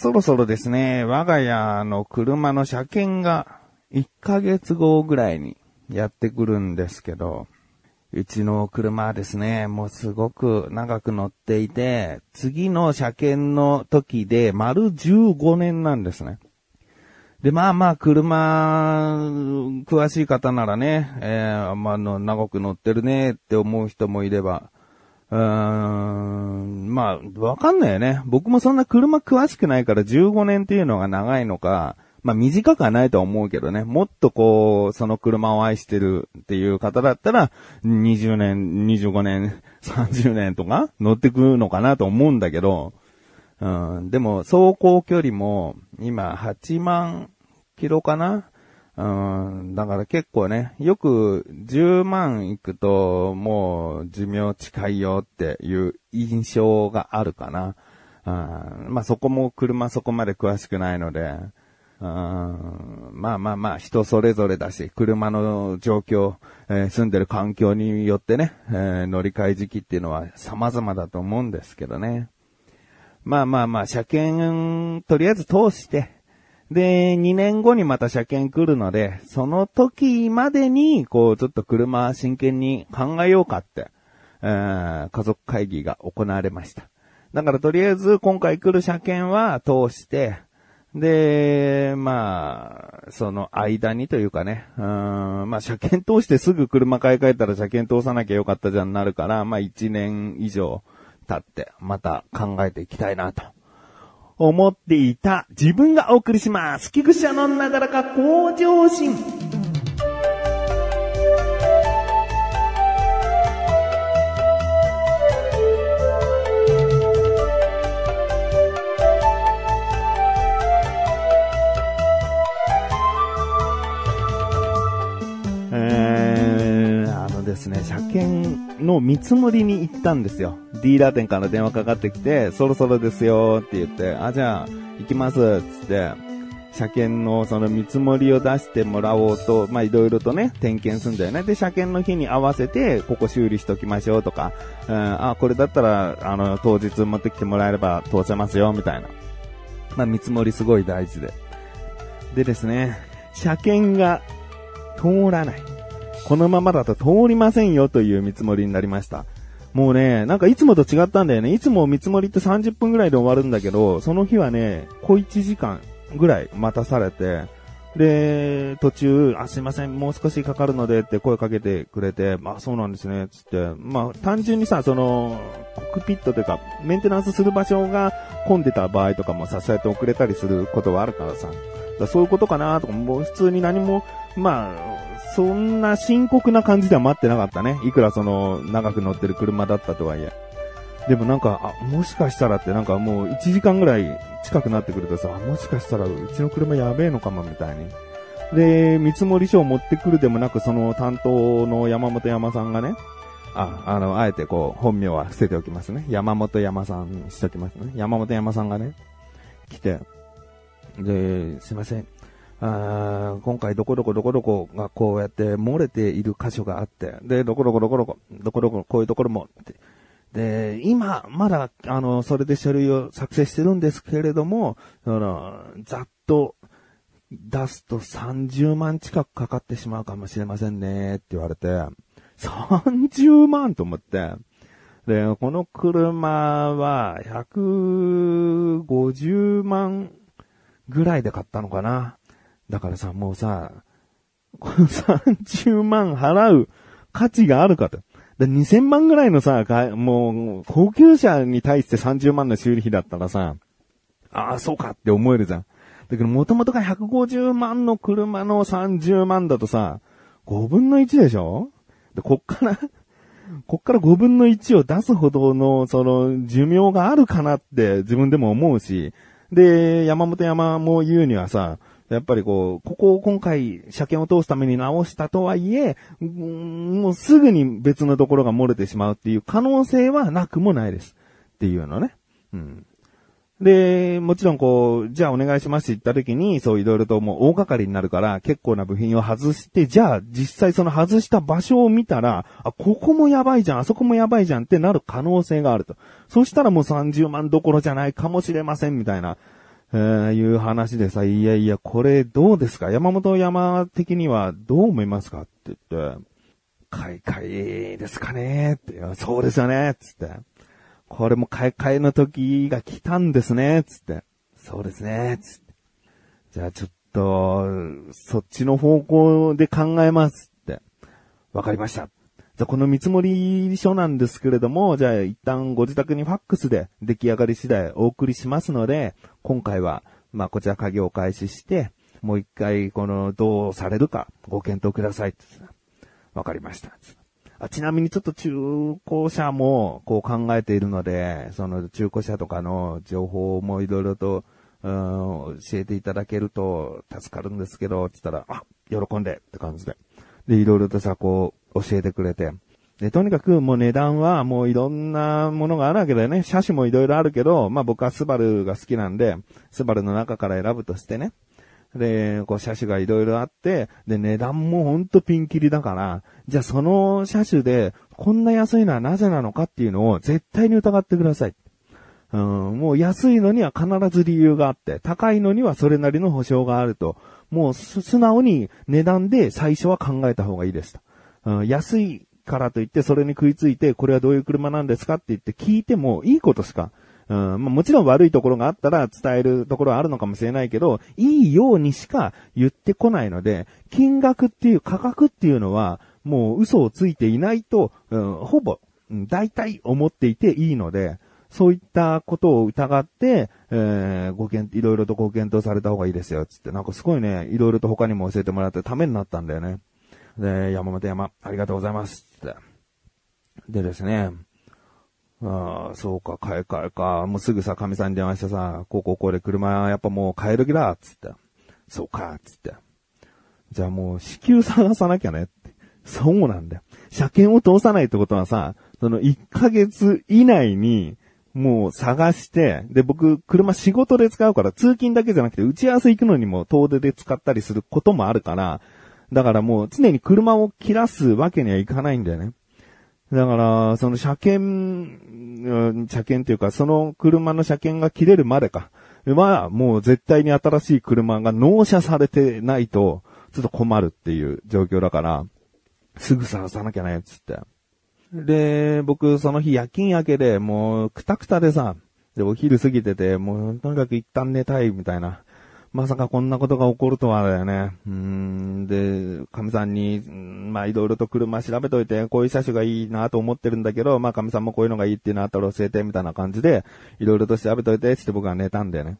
そろそろですね、我が家の車の車検が1ヶ月後ぐらいにやってくるんですけど、うちの車はですね、もうすごく長く乗っていて、次の車検の時で丸15年なんですね。で、まあまあ、車、詳しい方ならね、えー、まあ、の、長く乗ってるねって思う人もいれば、うーん、まあ、わかんないよね。僕もそんな車詳しくないから15年っていうのが長いのか、まあ短くはないとは思うけどね、もっとこう、その車を愛してるっていう方だったら、20年、25年、30年とか乗ってくるのかなと思うんだけど、うん、でも、走行距離も、今、8万キロかな？うん、だから結構ね、よく10万いくと、もう寿命近いよっていう印象があるかな。うん、まあそこも車そこまで詳しくないので、うん、まあまあまあ人それぞれだし、車の状況、えー、住んでる環境によってね、えー、乗り換え時期っていうのは様々だと思うんですけどね。まあまあまあ、車検、とりあえず通して、で、2年後にまた車検来るので、その時までに、こう、ちょっと車真剣に考えようかって、えー、家族会議が行われました。だからとりあえず今回来る車検は通して、で、まあ、その間にというかね、うん、まあ車検通してすぐ車買い替えたら車検通さなきゃよかったじゃんなるから、まあ1年以上経ってまた考えていきたいなと思っていた自分がお送りします。菊者のなだらか向上心。ですね、車検の見積もりに行ったんですよ。ディーラー店から電話かかってきて、そろそろですよって言って、あ、じゃあ、行きます、つって、車検のその見積もりを出してもらおうと、まあ、いろいろとね、点検するんだよね。で、車検の日に合わせて、ここ修理しときましょうとか、うん、あ、これだったら、あの、当日持ってきてもらえれば通せますよ、みたいな。まあ、見積もりすごい大事で。でですね、車検が通らない。このままだと通りませんよという見積もりになりました。もうね、なんかいつもと違ったんだよね。いつも見積もりって30分ぐらいで終わるんだけど、その日はね、小1時間ぐらい待たされて、で、途中、あ、すいません、もう少しかかるのでって声かけてくれて、まあそうなんですね、つって。まあ単純にさ、その、コックピットというか、メンテナンスする場所が混んでた場合とかもさ、そうやって遅れたりすることはあるからさ。だそういうことかなとか、もう普通に何も、まあ、そんな深刻な感じでは待ってなかったね。いくらその、長く乗ってる車だったとはいえ。でもなんか、あ、もしかしたらってなんかもう1時間ぐらい近くなってくるとさ、もしかしたらうちの車やべえのかもみたいに。で、見積書を持ってくるでもなく、その担当の山本山さんがね、あ、あの、あえてこう、本名は捨てておきますね。山本山さんにしときますね。山本山さんがね、来て、で、すいません。あ今回どこどこどこどこがこうやって漏れている箇所があって、で、どこどこどこどこ、どこどここういうところも、で、今、まだ、あの、それで書類を作成してるんですけれども、あの、ざっと出すと30万近くかかってしまうかもしれませんね、って言われて、30万と思って、で、この車は150万ぐらいで買ったのかな。だからさ、もうさ、この30万払う価値があるかと。で2000万ぐらいのさ、もう、高級車に対して30万の修理費だったらさ、ああ、そうかって思えるじゃん。だけど、もともとが150万の車の30万だとさ、5分の1でしょ？で、こっからこっから5分の1を出すほどの、その、寿命があるかなって自分でも思うし、で、山本山も言うにはさ、やっぱりこう、ここを今回車検を通すために直したとはいえ、もうすぐに別のところが漏れてしまうっていう可能性はなくもないです。っていうのね。うん。で、もちろんこう、じゃあお願いしますって言った時に、そういろいろともう大掛かりになるから、結構な部品を外して、じゃあ実際その外した場所を見たら、あ、ここもやばいじゃん、あそこもやばいじゃんってなる可能性があると。そしたらもう30万どころじゃないかもしれませんみたいな。えー、いう話でさ、いやいや、これどうですか？山本山的にはどう思いますか？って言って、買い替えですかね？って、そうですよね？つって。これも買い替えの時が来たんですねつって。そうですねつって。じゃあちょっと、そっちの方向で考えますって。わかりました。じゃあこの見積もり書なんですけれども、じゃあ一旦ご自宅にファックスで出来上がり次第お送りしますので、今回は、まあこちら作業を開始して、もう一回このどうされるかご検討くださいわかりました。あちなみにちょっと中古車もこう考えているので、その中古車とかの情報もいろいろと、うん、教えていただけると助かるんですけど、つったら、あ、喜んでって感じで。で、いろいろとさ、こう、教えてくれて。で、とにかくもう値段はもういろんなものがあるわけだよね。車種もいろいろあるけど、まあ僕はスバルが好きなんで、スバルの中から選ぶとしてね。で、こう車種がいろいろあって、で、値段もほんとピンキリだから、じゃあその車種でこんな安いのはなぜなのかっていうのを絶対に疑ってください。うん、もう安いのには必ず理由があって、高いのにはそれなりの保証があると。もう素直に値段で最初は考えた方がいいですと。うん、安いからといってそれに食いついて、これはどういう車なんですかって言って聞いてもいいことしかうん、まあ、もちろん悪いところがあったら伝えるところはあるのかもしれないけど、いいようにしか言ってこないので、金額っていう価格っていうのは、もう嘘をついていないと、うん、ほぼ、大体思っていていいので、そういったことを疑って、えー、ご検、いろいろとご検討された方がいいですよ、つって。なんかすごいね、いろいろと他にも教えてもらってためになったんだよね。で、山本山、ありがとうございます、つって。でですね、ああ、そうか、買え買えか。もうすぐさ、神さんに電話してさ、こうこうこれ車やっぱもう買える気だ、つって。そうか、つって。じゃあもう支給探さなきゃねって。そうなんだよ。車検を通さないってことはさ、その1ヶ月以内に、もう探して、で、僕、車仕事で使うから、通勤だけじゃなくて、打ち合わせ行くのにも遠出で使ったりすることもあるから、だからもう常に車を切らすわけにはいかないんだよね。だから、その車検、車検っていうか、その車の車検が切れるまでか。は、もう絶対に新しい車が納車されてないと、ちょっと困るっていう状況だから、すぐ探さなきゃね、つって。で、僕、その日夜勤明けで、もう、くたくたでさ、で、お昼過ぎてて、もう、とにかく一旦寝たい、みたいな。まさかこんなことが起こるとはだよね。うん、で、神さんに、まあいろいろと車調べといて、こういう車種がいいなと思ってるんだけど、まあ神さんもこういうのがいいっていうのあったら教えて、みたいな感じで、いろいろと調べといて、って僕は寝たんだよね。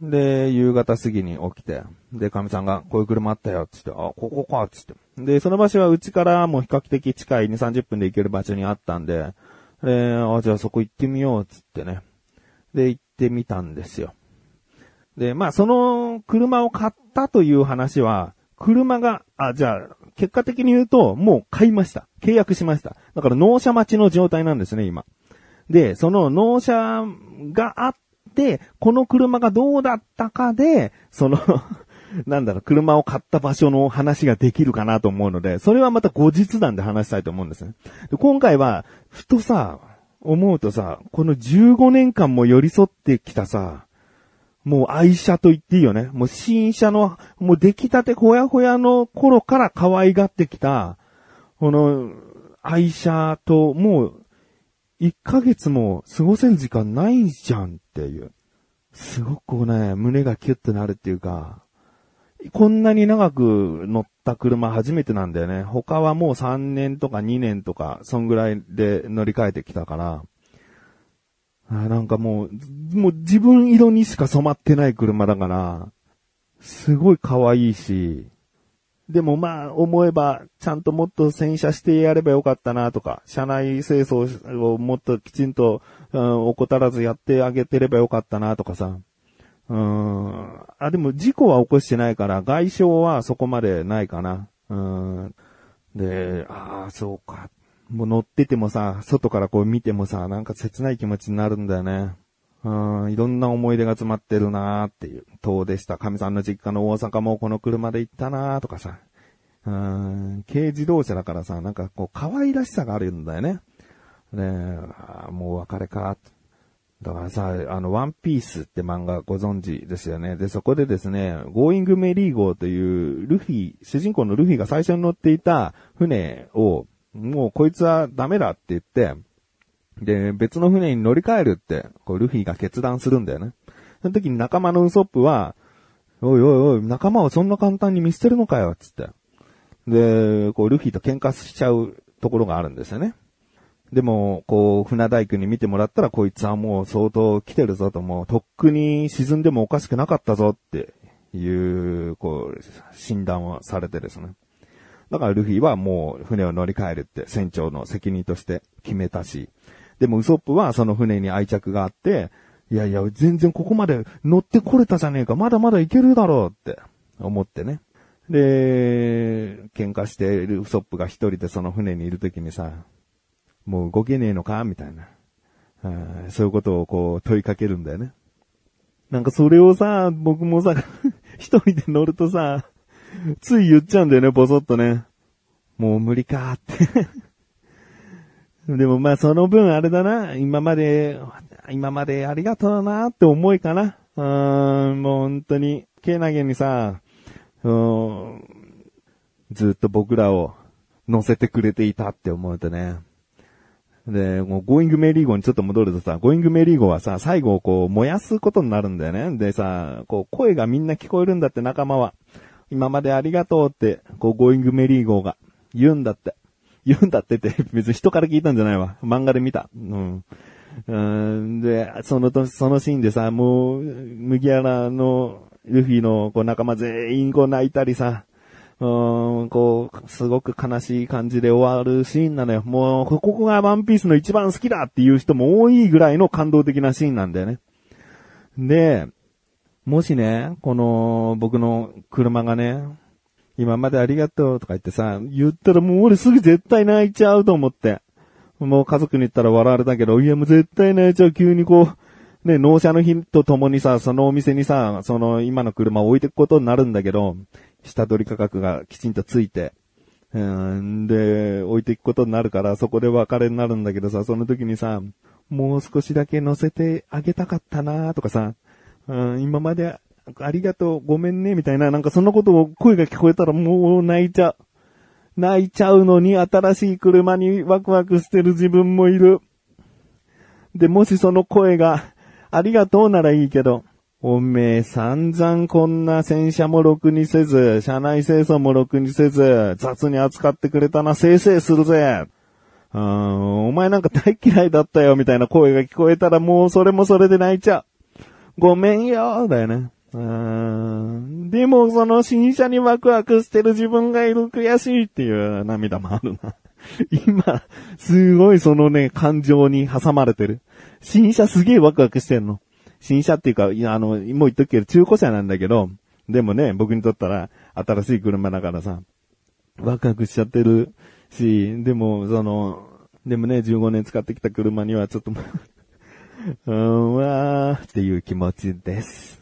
で、夕方過ぎに起きて、で、神さんが、こういう車あったよ、つって、あ、ここか、つって。で、その場所はうちからもう比較的近い2、30分で行ける場所にあったんで、で、あ、じゃあそこ行ってみよう、つってね。で、行ってみたんですよ。で、まあ、その車を買ったという話は、車が、あ、じゃあ、結果的に言うと、もう買いました。契約しました。だから納車待ちの状態なんですね、今。で、その納車があって、この車がどうだったかで、その なんだろう、車を買った場所の話ができるかなと思うので、それはまた後日談で話したいと思うんですね。で今回は、ふとさ、思うとさ、この15年間も寄り添ってきたさ、もう愛車と言っていいよね。もう新車の、もう出来たてほやほやの頃から可愛がってきた、この愛車ともう1ヶ月も過ごせん時間ないじゃんっていう。すごくね、胸がキュッとなるっていうか、こんなに長く乗った車初めてなんだよね。他はもう3年とか2年とか、そんぐらいで乗り換えてきたから、あなんかもう、もう自分色にしか染まってない車だから、すごい可愛いし、でもまあ思えば、ちゃんともっと洗車してやればよかったなとか、車内清掃をもっときちんと、うん、怠らずやってあげてればよかったなとかさ。うん。あ、でも事故は起こしてないから、外傷はそこまでないかな。うん。で、ああ、そうか。もう乗っててもさ、外からこう見てもさ、なんか切ない気持ちになるんだよね。うん、いろんな思い出が詰まってるなーっていう、音でした。神さんの実家の大阪もこの車で行ったなーとかさ。うん、軽自動車だからさ、なんかこう可愛らしさがあるんだよね。ねもう別れか。だからさ、あの、ワンピースって漫画ご存知ですよね。で、そこでですね、ゴーイングメリー号というルフィ、主人公のルフィが最初に乗っていた船を、もうこいつはダメだって言って、で、別の船に乗り換えるって、こう、ルフィが決断するんだよね。その時に仲間のウソップは、おいおいおい、仲間をそんな簡単に見捨てるのかよ、つって。で、こう、ルフィと喧嘩しちゃうところがあるんですよね。でも、こう、船大工に見てもらったら、こいつはもう相当来てるぞと、もう、とっくに沈んでもおかしくなかったぞっていう、こう、診断をされてですね。だからルフィはもう船を乗り換えるって船長の責任として決めたし、でもウソップはその船に愛着があって、いやいや、全然ここまで乗ってこれたじゃねえか、まだまだいけるだろうって思ってね。で、喧嘩しているウソップが一人でその船にいるときにさ、もう動けねえのかみたいな。そういうことをこう問いかけるんだよね。なんかそれをさ、僕もさ、一人で乗るとさ、つい言っちゃうんだよね、ぼそっとね。もう無理かーって でもまあその分あれだな、今まで、今までありがとうなーって思いかな。うーん、もう本当に、けなげにさ、うん、ずっと僕らを乗せてくれていたって思うとね。で、もう、ゴーイングメリー号にちょっと戻るとさ、ゴーイングメリー号はさ、最後こう、燃やすことになるんだよね。でさ、こう、声がみんな聞こえるんだって仲間は。今までありがとうって、こう、ゴーイングメリー号が言うんだって。言うんだってって別に人から聞いたんじゃないわ。漫画で見た。うん。うんで、そのと、そのシーンでさ、もう、麦わらのルフィのこう仲間全員こう泣いたりさ、うん、こう、すごく悲しい感じで終わるシーンなのよ。もう、ここがワンピースの一番好きだっていう人も多いぐらいの感動的なシーンなんだよね。で、もしね、この僕の車がね、今までありがとうとか言ってさ、言ったらもう俺すぐ絶対泣いちゃうと思って。もう家族に言ったら笑われたけど、いやもう絶対泣いちゃう。急にこう、ね、納車の日とともにさ、そのお店にさ、その今の車を置いていくことになるんだけど、下取り価格がきちんとついて、うん、で、置いていくことになるから、そこで別れになるんだけどさ、その時にさ、もう少しだけ乗せてあげたかったなとかさ、うん、今までありがとう、ごめんね、みたいな、なんかそんなことを声が聞こえたらもう泣いちゃう。泣いちゃうのに新しい車にワクワクしてる自分もいる。で、もしその声が、ありがとうならいいけど、おめえ散々こんな洗車もろくにせず、車内清掃もろくにせず、雑に扱ってくれたな、せいせいするぜ。うん、お前なんか大嫌いだったよ、みたいな声が聞こえたらもうそれもそれで泣いちゃう。ごめんよ、だよね。うん。でも、その新車にワクワクしてる自分がいる悔しいっていう涙もあるな。今、すごいそのね、感情に挟まれてる。新車すげえワクワクしてんの。新車っていうか、いや、あの、もう言っとくけど中古車なんだけど、でもね、僕にとったら新しい車だからさ、ワクワクしちゃってるし、でも、その、でもね、15年使ってきた車にはちょっとうん、わーっていう気持ちです。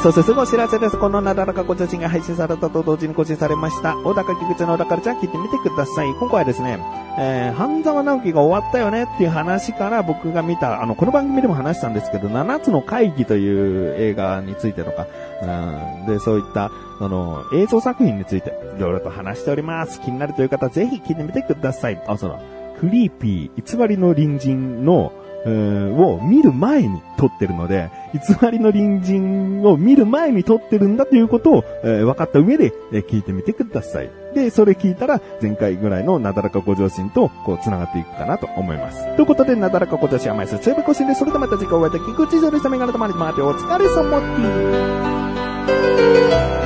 そしてすぐお知らせです。このなだらかご写真が配信されたと同時に更新されました。小高菊池の小高ちゃん聞いてみてください。今回はですね、えー、半沢直樹が終わったよねっていう話から僕が見た、あの、この番組でも話したんですけど、7つの会議という映画についてとか、うん、で、そういった、あの、映像作品について、いろいろと話しております。気になるという方、ぜひ聞いてみてください。あ、その、フリーピー、偽りの隣人の、を見る前に撮ってるので、偽りの隣人を見る前に撮ってるんだということを、えー、分かった上で、えー、聞いてみてください。で、それ聞いたら、前回ぐらいのなだらかご上心と、こう、繋がっていくかなと思います。ということで、なだらかご上心甘いす、セーブ更新で、それではまた次回お会いでき、菊池上でしたメガネとマリとマーテお疲れ様です。